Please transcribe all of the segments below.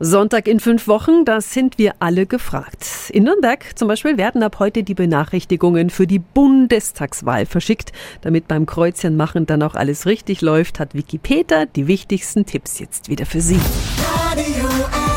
Sonntag in fünf Wochen, da sind wir alle gefragt. In Nürnberg zum Beispiel werden ab heute die Benachrichtigungen für die Bundestagswahl verschickt. Damit beim Kreuzchen machen dann auch alles richtig läuft, hat Wikipedia die wichtigsten Tipps jetzt wieder für Sie. Radio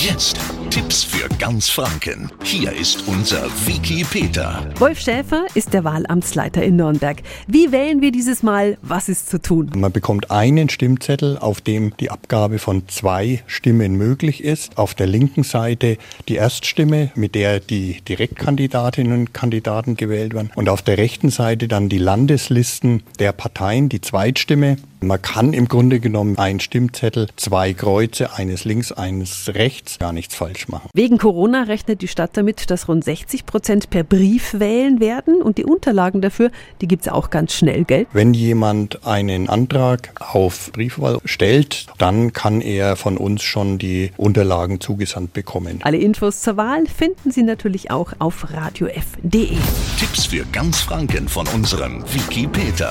Jetzt Tipps für ganz Franken. Hier ist unser Wiki Peter. Wolf Schäfer ist der Wahlamtsleiter in Nürnberg. Wie wählen wir dieses Mal? Was ist zu tun? Man bekommt einen Stimmzettel, auf dem die Abgabe von zwei Stimmen möglich ist. Auf der linken Seite die Erststimme, mit der die Direktkandidatinnen und Kandidaten gewählt werden. Und auf der rechten Seite dann die Landeslisten der Parteien, die Zweitstimme. Man kann im Grunde genommen einen Stimmzettel, zwei Kreuze, eines links, eines rechts, gar nichts falsch machen. Wegen Corona rechnet die Stadt damit, dass rund 60 Prozent per Brief wählen werden und die Unterlagen dafür, die gibt's auch ganz schnell, gell? Wenn jemand einen Antrag auf Briefwahl stellt, dann kann er von uns schon die Unterlagen zugesandt bekommen. Alle Infos zur Wahl finden Sie natürlich auch auf radiof.de. Tipps für ganz Franken von unserem Wiki Peter.